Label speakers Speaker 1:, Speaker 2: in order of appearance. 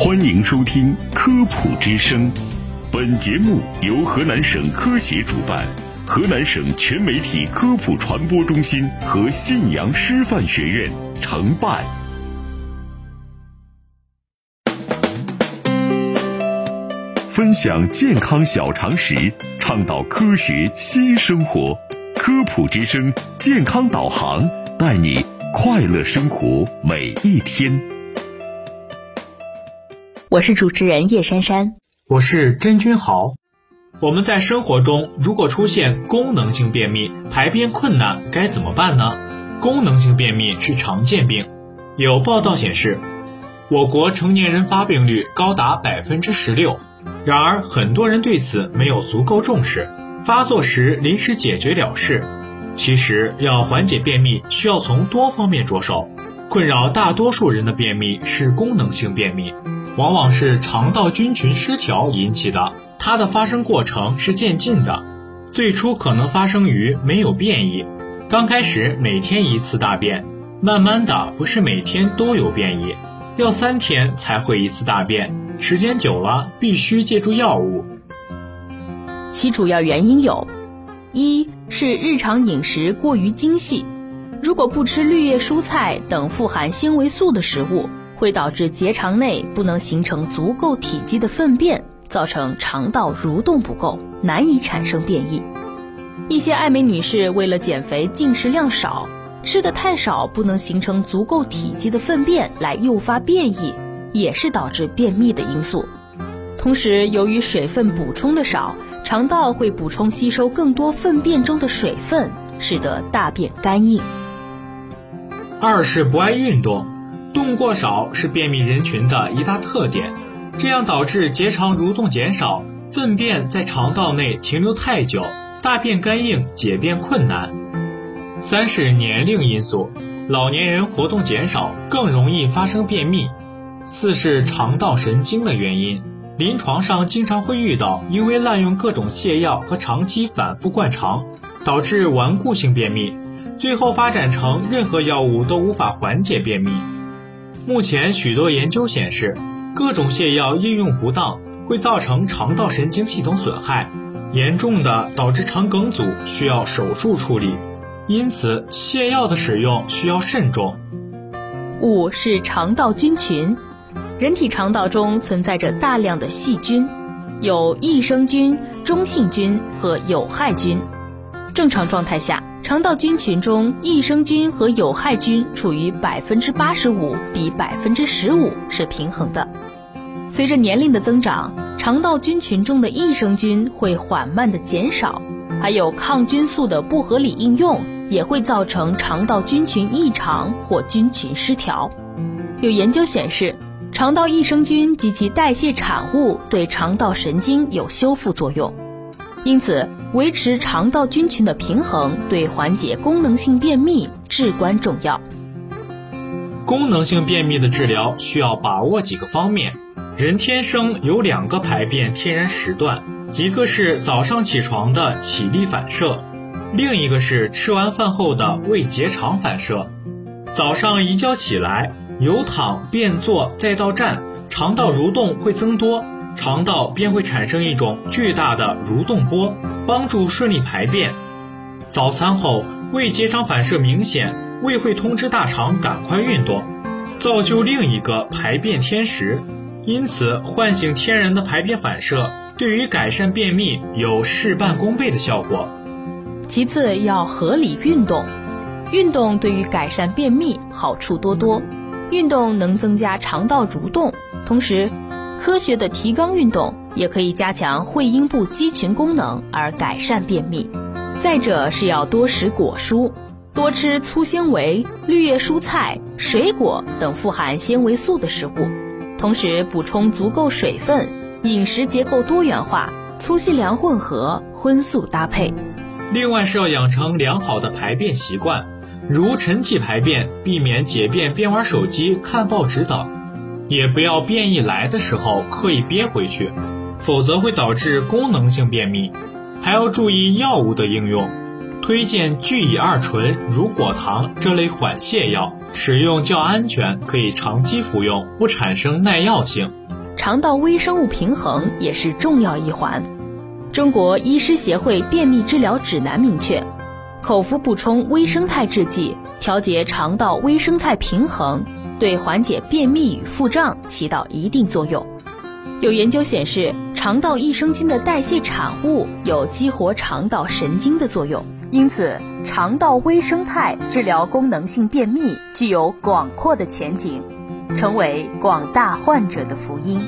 Speaker 1: 欢迎收听《科普之声》，本节目由河南省科协主办，河南省全媒体科普传播中心和信阳师范学院承办。分享健康小常识，倡导科学新生活。科普之声健康导航，带你快乐生活每一天。
Speaker 2: 我是主持人叶珊珊，
Speaker 3: 我是甄君豪。我们在生活中如果出现功能性便秘、排便困难，该怎么办呢？功能性便秘是常见病，有报道显示，我国成年人发病率高达百分之十六。然而，很多人对此没有足够重视，发作时临时解决了事。其实，要缓解便秘，需要从多方面着手。困扰大多数人的便秘是功能性便秘。往往是肠道菌群失调引起的，它的发生过程是渐进的，最初可能发生于没有便意，刚开始每天一次大便，慢慢的不是每天都有便意，要三天才会一次大便，时间久了必须借助药物。
Speaker 2: 其主要原因有：一是日常饮食过于精细，如果不吃绿叶蔬菜等富含纤维素的食物。会导致结肠内不能形成足够体积的粪便，造成肠道蠕动不够，难以产生便意。一些爱美女士为了减肥，进食量少，吃的太少，不能形成足够体积的粪便来诱发便意，也是导致便秘的因素。同时，由于水分补充的少，肠道会补充吸收更多粪便中的水分，使得大便干硬。
Speaker 3: 二是不爱运动。动过少是便秘人群的一大特点，这样导致结肠蠕动减少，粪便在肠道内停留太久，大便干硬，解便困难。三是年龄因素，老年人活动减少更容易发生便秘。四是肠道神经的原因，临床上经常会遇到因为滥用各种泻药和长期反复灌肠，导致顽固性便秘，最后发展成任何药物都无法缓解便秘。目前许多研究显示，各种泻药应用不当会造成肠道神经系统损害，严重的导致肠梗阻，需要手术处理。因此，泻药的使用需要慎重。
Speaker 2: 五是肠道菌群，人体肠道中存在着大量的细菌，有益生菌、中性菌和有害菌。正常状态下。肠道菌群中，益生菌和有害菌处于百分之八十五比百分之十五是平衡的。随着年龄的增长，肠道菌群中的益生菌会缓慢的减少，还有抗菌素的不合理应用也会造成肠道菌群异常或菌群失调。有研究显示，肠道益生菌及其代谢产物对肠道神经有修复作用。因此，维持肠道菌群的平衡对缓解功能性便秘至关重要。
Speaker 3: 功能性便秘的治疗需要把握几个方面。人天生有两个排便天然时段，一个是早上起床的起立反射，另一个是吃完饭后的胃结肠反射。早上一觉起来，由躺便坐再到站，肠道蠕动会增多。肠道便会产生一种巨大的蠕动波，帮助顺利排便。早餐后，胃结肠反射明显，胃会通知大肠赶快运动，造就另一个排便天时。因此，唤醒天然的排便反射，对于改善便秘有事半功倍的效果。
Speaker 2: 其次，要合理运动，运动对于改善便秘好处多多。运动能增加肠道蠕动，同时。科学的提肛运动也可以加强会阴部肌群功能，而改善便秘。再者是要多食果蔬，多吃粗纤维、绿叶蔬菜、水果等富含纤维素的食物，同时补充足够水分，饮食结构多元化，粗细粮混合，荤素搭配。
Speaker 3: 另外是要养成良好的排便习惯，如晨起排便，避免解便边玩手机、看报纸等。也不要便意来的时候刻意憋回去，否则会导致功能性便秘。还要注意药物的应用，推荐聚乙二醇、乳果糖这类缓泻药，使用较安全，可以长期服用，不产生耐药性。
Speaker 2: 肠道微生物平衡也是重要一环。中国医师协会便秘治疗指南明确，口服补充微生态制剂，调节肠道微生态平衡，对缓解便秘与腹胀起到一定作用。有研究显示，肠道益生菌的代谢产物有激活肠道神经的作用，因此肠道微生态治疗功能性便秘具有广阔的前景，成为广大患者的福音。